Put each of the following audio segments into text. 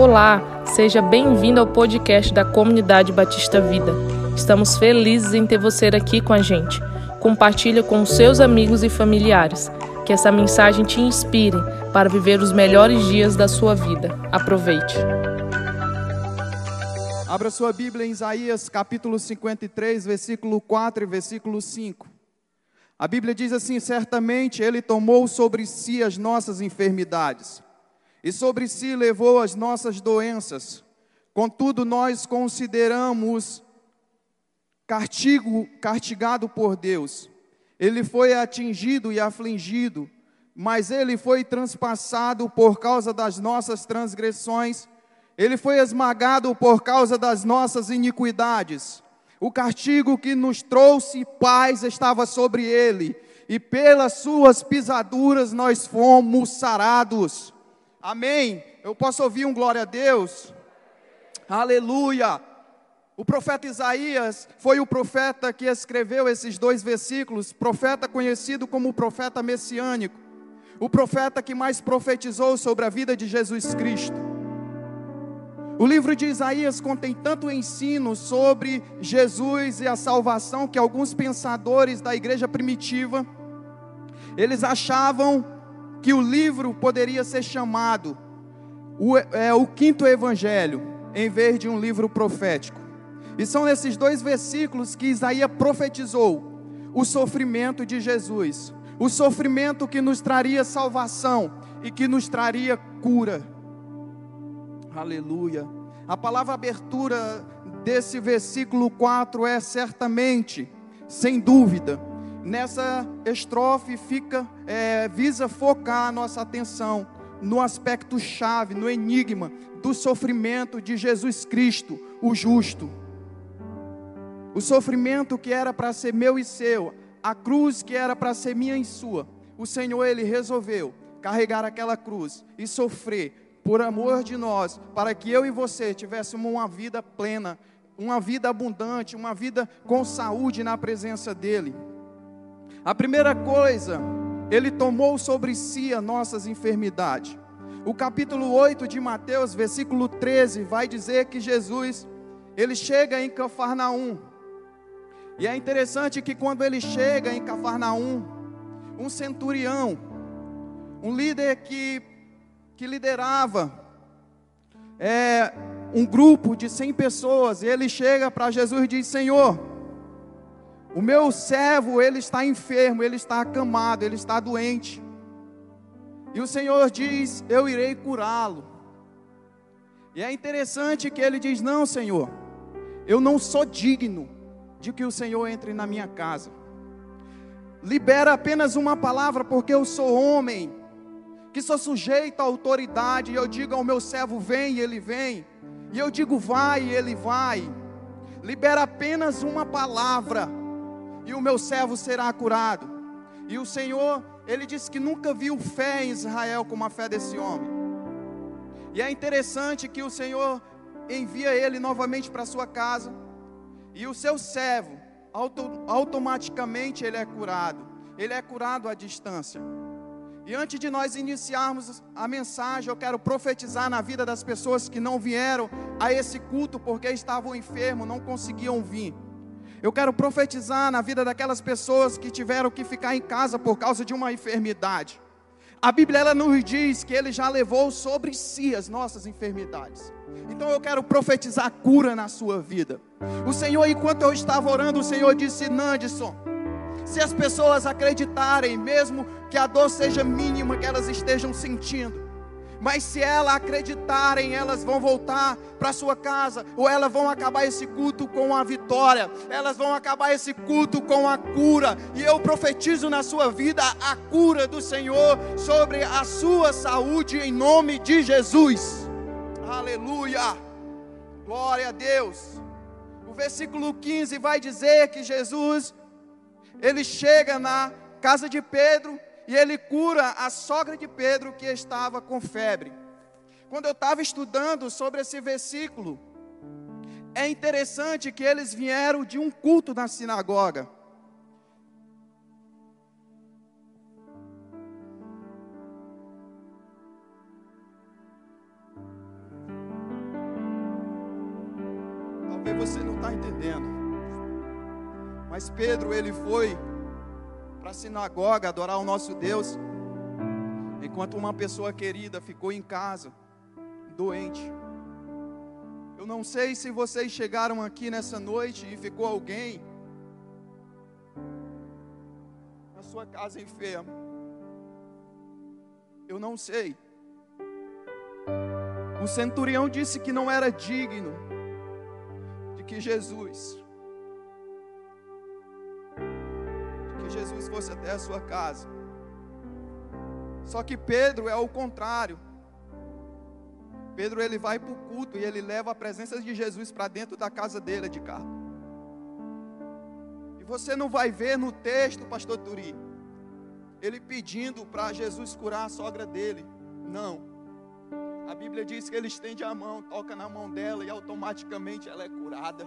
Olá, seja bem-vindo ao podcast da Comunidade Batista Vida. Estamos felizes em ter você aqui com a gente. Compartilhe com seus amigos e familiares. Que essa mensagem te inspire para viver os melhores dias da sua vida. Aproveite. Abra sua Bíblia em Isaías capítulo 53, versículo 4 e versículo 5. A Bíblia diz assim: Certamente Ele tomou sobre si as nossas enfermidades e sobre si levou as nossas doenças. Contudo, nós consideramos castigo, castigado por Deus. Ele foi atingido e afligido, mas ele foi transpassado por causa das nossas transgressões. Ele foi esmagado por causa das nossas iniquidades. O castigo que nos trouxe paz estava sobre ele, e pelas suas pisaduras nós fomos sarados. Amém. Eu posso ouvir um glória a Deus? Aleluia. O profeta Isaías foi o profeta que escreveu esses dois versículos, profeta conhecido como o profeta messiânico, o profeta que mais profetizou sobre a vida de Jesus Cristo. O livro de Isaías contém tanto ensino sobre Jesus e a salvação que alguns pensadores da igreja primitiva eles achavam que o livro poderia ser chamado o, é, o quinto evangelho, em vez de um livro profético. E são nesses dois versículos que Isaías profetizou o sofrimento de Jesus, o sofrimento que nos traria salvação e que nos traria cura. Aleluia. A palavra abertura desse versículo 4 é certamente, sem dúvida, nessa estrofe fica é, visa focar a nossa atenção no aspecto chave, no enigma do sofrimento de Jesus Cristo, o justo. O sofrimento que era para ser meu e seu, a cruz que era para ser minha e sua, o Senhor ele resolveu carregar aquela cruz e sofrer por amor de nós, para que eu e você tivéssemos uma vida plena, uma vida abundante, uma vida com saúde na presença dele. A primeira coisa, ele tomou sobre si as nossas enfermidades. O capítulo 8 de Mateus, versículo 13, vai dizer que Jesus, ele chega em Cafarnaum. E é interessante que quando ele chega em Cafarnaum, um centurião, um líder que, que liderava é, um grupo de 100 pessoas, ele chega para Jesus e diz: Senhor, o meu servo, ele está enfermo, ele está acamado, ele está doente. E o Senhor diz: Eu irei curá-lo. E é interessante que ele diz: Não, Senhor, eu não sou digno de que o Senhor entre na minha casa. Libera apenas uma palavra, porque eu sou homem, que sou sujeito à autoridade. E eu digo ao meu servo: Vem, e ele vem. E eu digo: Vai, e ele vai. Libera apenas uma palavra e o meu servo será curado. E o Senhor, ele disse que nunca viu fé em Israel como a fé desse homem. E é interessante que o Senhor envia ele novamente para sua casa, e o seu servo, auto, automaticamente ele é curado. Ele é curado à distância. E antes de nós iniciarmos a mensagem, eu quero profetizar na vida das pessoas que não vieram a esse culto porque estavam enfermos, não conseguiam vir. Eu quero profetizar na vida daquelas pessoas que tiveram que ficar em casa por causa de uma enfermidade. A Bíblia ela nos diz que ele já levou sobre si as nossas enfermidades. Então eu quero profetizar cura na sua vida. O Senhor, enquanto eu estava orando, o Senhor disse: Nandson, se as pessoas acreditarem, mesmo que a dor seja mínima que elas estejam sentindo, mas se elas acreditarem, elas vão voltar para sua casa, ou elas vão acabar esse culto com a vitória, elas vão acabar esse culto com a cura, e eu profetizo na sua vida a cura do Senhor sobre a sua saúde em nome de Jesus. Aleluia! Glória a Deus. O versículo 15 vai dizer que Jesus ele chega na casa de Pedro e ele cura a sogra de Pedro que estava com febre. Quando eu estava estudando sobre esse versículo, é interessante que eles vieram de um culto na sinagoga. Talvez você não está entendendo. Mas Pedro, ele foi para a sinagoga adorar o nosso Deus, enquanto uma pessoa querida ficou em casa, doente. Eu não sei se vocês chegaram aqui nessa noite e ficou alguém na sua casa enfermo. Eu não sei. O centurião disse que não era digno de que Jesus Jesus fosse até a sua casa. Só que Pedro é o contrário. Pedro ele vai para o culto e ele leva a presença de Jesus para dentro da casa dele de carro. E você não vai ver no texto, pastor Turi, ele pedindo para Jesus curar a sogra dele. Não. A Bíblia diz que ele estende a mão, toca na mão dela e automaticamente ela é curada.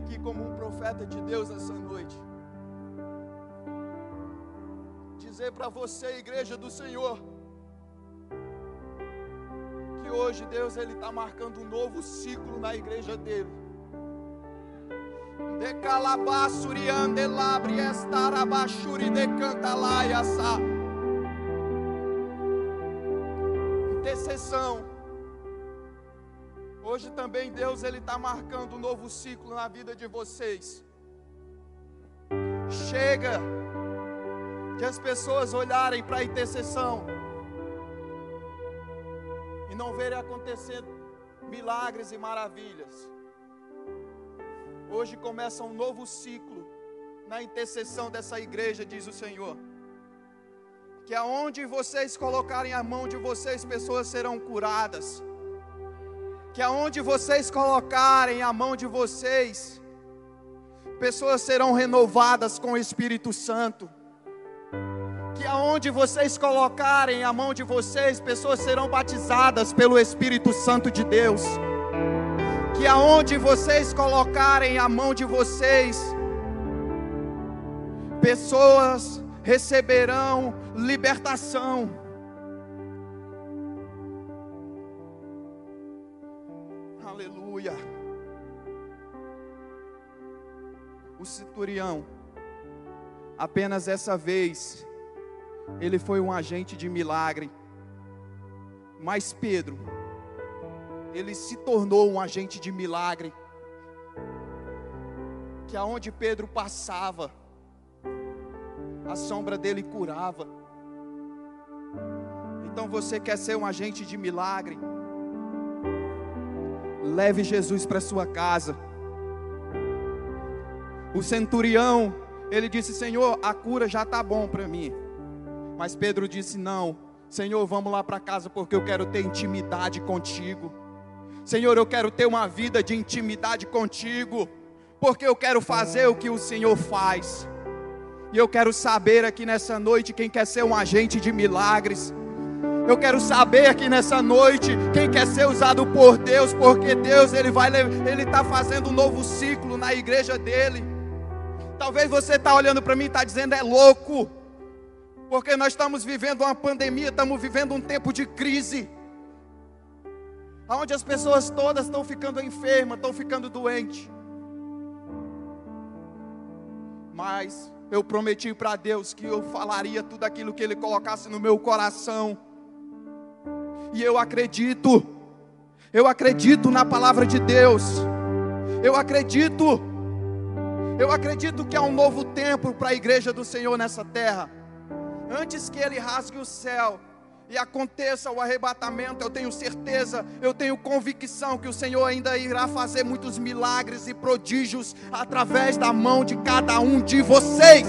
aqui como um profeta de Deus essa noite. Dizer para você, igreja do Senhor, que hoje Deus ele está marcando um novo ciclo na igreja dele. De calabassuriande labre estarabachuri de intercessão. Hoje também Deus ele está marcando um novo ciclo na vida de vocês. Chega de as pessoas olharem para a intercessão e não verem acontecer milagres e maravilhas. Hoje começa um novo ciclo na intercessão dessa igreja, diz o Senhor que aonde vocês colocarem a mão de vocês, pessoas serão curadas. Que aonde vocês colocarem a mão de vocês, pessoas serão renovadas com o Espírito Santo. Que aonde vocês colocarem a mão de vocês, pessoas serão batizadas pelo Espírito Santo de Deus. Que aonde vocês colocarem a mão de vocês, pessoas receberão libertação. O centurião, apenas essa vez, ele foi um agente de milagre. Mas Pedro, ele se tornou um agente de milagre. Que aonde Pedro passava, a sombra dele curava. Então você quer ser um agente de milagre? Leve Jesus para sua casa. O centurião, ele disse: Senhor, a cura já está bom para mim. Mas Pedro disse: Não, Senhor, vamos lá para casa porque eu quero ter intimidade contigo. Senhor, eu quero ter uma vida de intimidade contigo, porque eu quero fazer o que o Senhor faz. E eu quero saber aqui nessa noite quem quer ser um agente de milagres. Eu quero saber aqui nessa noite quem quer ser usado por Deus, porque Deus ele vai ele está fazendo um novo ciclo na igreja dele. Talvez você está olhando para mim e está dizendo é louco, porque nós estamos vivendo uma pandemia, estamos vivendo um tempo de crise, onde as pessoas todas estão ficando enfermas, estão ficando doentes. Mas eu prometi para Deus que eu falaria tudo aquilo que Ele colocasse no meu coração. E eu acredito, eu acredito na palavra de Deus. Eu acredito, eu acredito que há um novo tempo para a igreja do Senhor nessa terra. Antes que Ele rasgue o céu, e aconteça o arrebatamento, eu tenho certeza, eu tenho convicção que o Senhor ainda irá fazer muitos milagres e prodígios através da mão de cada um de vocês.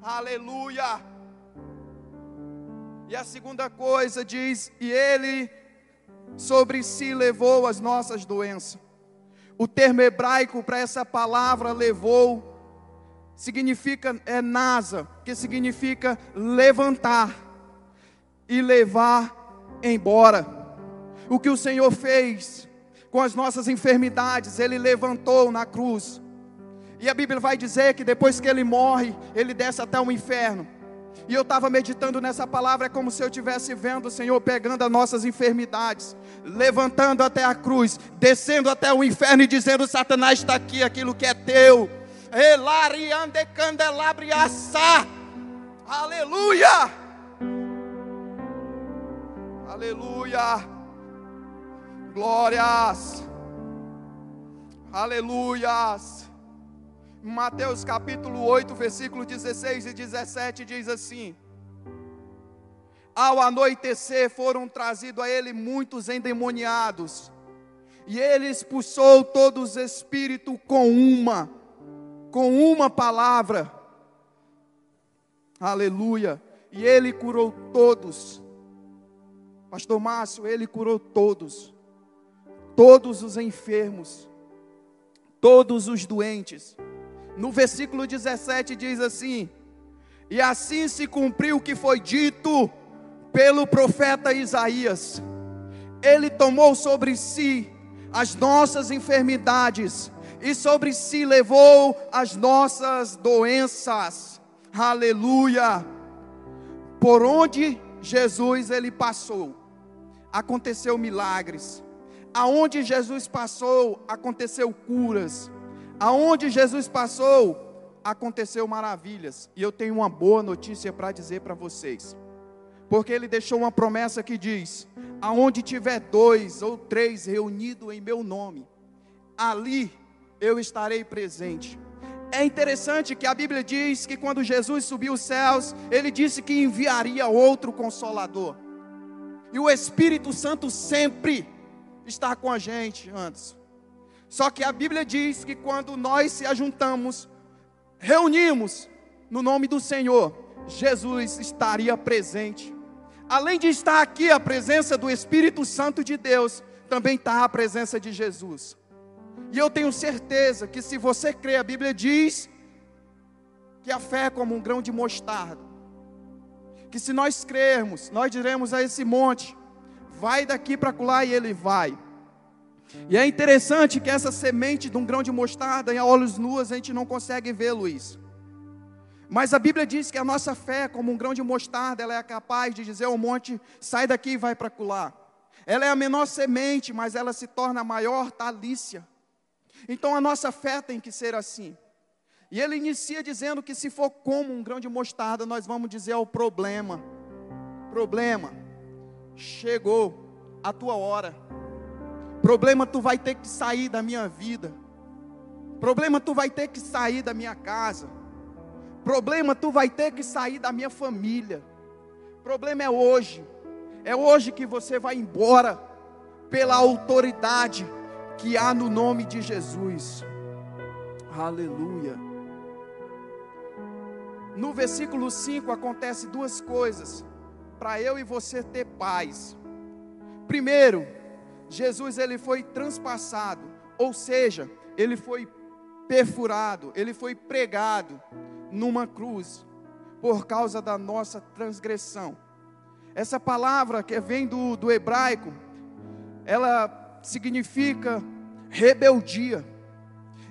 Aleluia. E a segunda coisa diz: e ele sobre si levou as nossas doenças. O termo hebraico para essa palavra levou significa é nasa, que significa levantar e levar embora. O que o Senhor fez com as nossas enfermidades, ele levantou na cruz. E a Bíblia vai dizer que depois que ele morre, ele desce até o inferno. E eu estava meditando nessa palavra, é como se eu estivesse vendo o Senhor pegando as nossas enfermidades, levantando até a cruz, descendo até o inferno e dizendo: Satanás está aqui, aquilo que é teu. Elariande candelabriaça. Aleluia! Aleluia! Glórias! Aleluias! Mateus capítulo 8, versículo 16 e 17 diz assim: Ao anoitecer foram trazidos a ele muitos endemoniados, e ele expulsou todos os espíritos com uma, com uma palavra. Aleluia! E ele curou todos. Pastor Márcio, ele curou todos. Todos os enfermos, todos os doentes no versículo 17 diz assim: E assim se cumpriu o que foi dito pelo profeta Isaías. Ele tomou sobre si as nossas enfermidades e sobre si levou as nossas doenças. Aleluia! Por onde Jesus ele passou, aconteceu milagres. Aonde Jesus passou, aconteceu curas. Aonde Jesus passou, aconteceu maravilhas. E eu tenho uma boa notícia para dizer para vocês. Porque ele deixou uma promessa que diz: Aonde tiver dois ou três reunidos em meu nome, ali eu estarei presente. É interessante que a Bíblia diz que quando Jesus subiu os céus, ele disse que enviaria outro consolador. E o Espírito Santo sempre está com a gente antes. Só que a Bíblia diz que quando nós se ajuntamos, reunimos no nome do Senhor, Jesus estaria presente. Além de estar aqui a presença do Espírito Santo de Deus, também está a presença de Jesus. E eu tenho certeza que se você crê, a Bíblia diz que a fé é como um grão de mostarda. Que se nós crermos, nós diremos a esse monte: vai daqui para lá e ele vai. E é interessante que essa semente de um grão de mostarda, em olhos nus, a gente não consegue ver, Luiz. Mas a Bíblia diz que a nossa fé, como um grão de mostarda, ela é capaz de dizer ao monte: sai daqui e vai para colar. Ela é a menor semente, mas ela se torna a maior talícia. Então a nossa fé tem que ser assim. E ele inicia dizendo que se for como um grão de mostarda, nós vamos dizer ao problema: problema, chegou a tua hora. Problema tu vai ter que sair da minha vida. Problema tu vai ter que sair da minha casa. Problema tu vai ter que sair da minha família. Problema é hoje. É hoje que você vai embora pela autoridade que há no nome de Jesus. Aleluia. No versículo 5 acontece duas coisas para eu e você ter paz. Primeiro, Jesus ele foi transpassado, ou seja, ele foi perfurado, ele foi pregado numa cruz por causa da nossa transgressão. Essa palavra que vem do, do hebraico, ela significa rebeldia.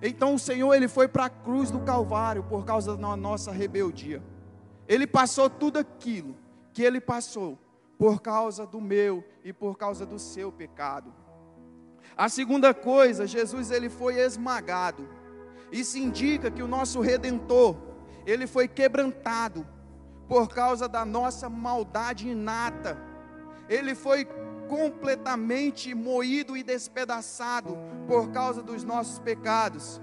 Então o Senhor ele foi para a cruz do Calvário por causa da nossa rebeldia. Ele passou tudo aquilo que ele passou por causa do meu e por causa do seu pecado. A segunda coisa, Jesus ele foi esmagado. Isso indica que o nosso redentor, ele foi quebrantado por causa da nossa maldade inata. Ele foi completamente moído e despedaçado por causa dos nossos pecados.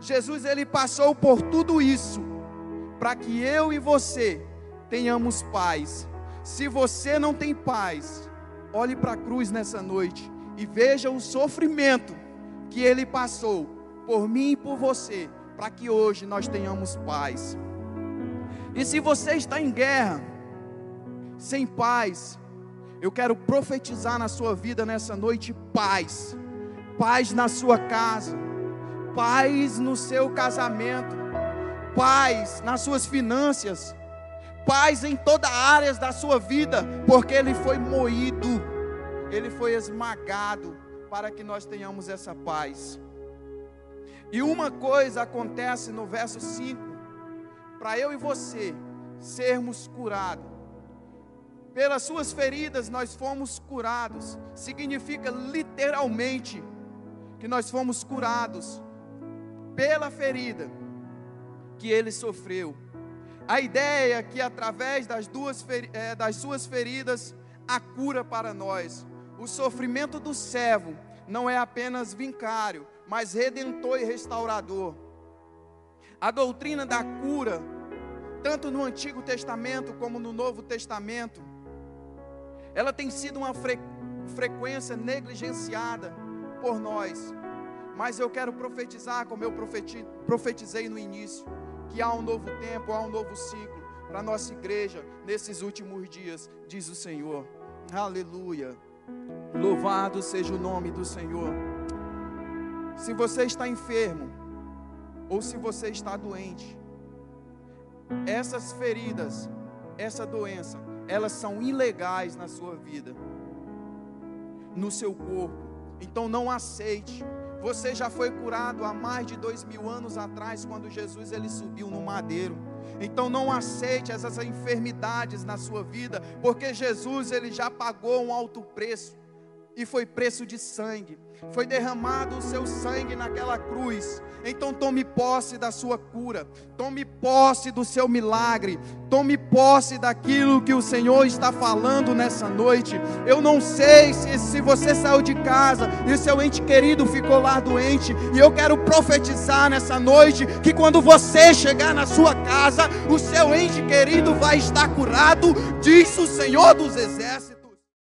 Jesus ele passou por tudo isso para que eu e você tenhamos paz se você não tem paz, olhe para a cruz nessa noite e veja o sofrimento que ele passou por mim e por você, para que hoje nós tenhamos paz. E se você está em guerra, sem paz. Eu quero profetizar na sua vida nessa noite paz. Paz na sua casa, paz no seu casamento, paz nas suas finanças, paz em todas as áreas da sua vida, porque ele foi moído, ele foi esmagado para que nós tenhamos essa paz. E uma coisa acontece no verso 5, para eu e você sermos curados. Pelas suas feridas nós fomos curados. Significa literalmente que nós fomos curados pela ferida que ele sofreu. A ideia é que através das, duas, é, das suas feridas, a cura para nós. O sofrimento do servo não é apenas vincário, mas redentor e restaurador. A doutrina da cura, tanto no Antigo Testamento como no Novo Testamento, ela tem sido uma fre frequência negligenciada por nós. Mas eu quero profetizar, como eu profetizei no início, que há um novo tempo, há um novo ciclo para nossa igreja nesses últimos dias, diz o Senhor. Aleluia. Louvado seja o nome do Senhor. Se você está enfermo, ou se você está doente, essas feridas, essa doença, elas são ilegais na sua vida, no seu corpo. Então não aceite. Você já foi curado há mais de dois mil anos atrás, quando Jesus ele subiu no madeiro. Então não aceite essas enfermidades na sua vida, porque Jesus ele já pagou um alto preço e foi preço de sangue. Foi derramado o seu sangue naquela cruz. Então tome posse da sua cura, tome posse do seu milagre, tome posse daquilo que o Senhor está falando nessa noite. Eu não sei se, se você saiu de casa e o seu ente querido ficou lá doente, e eu quero profetizar nessa noite que quando você chegar na sua casa, o seu ente querido vai estar curado, diz o Senhor dos Exércitos.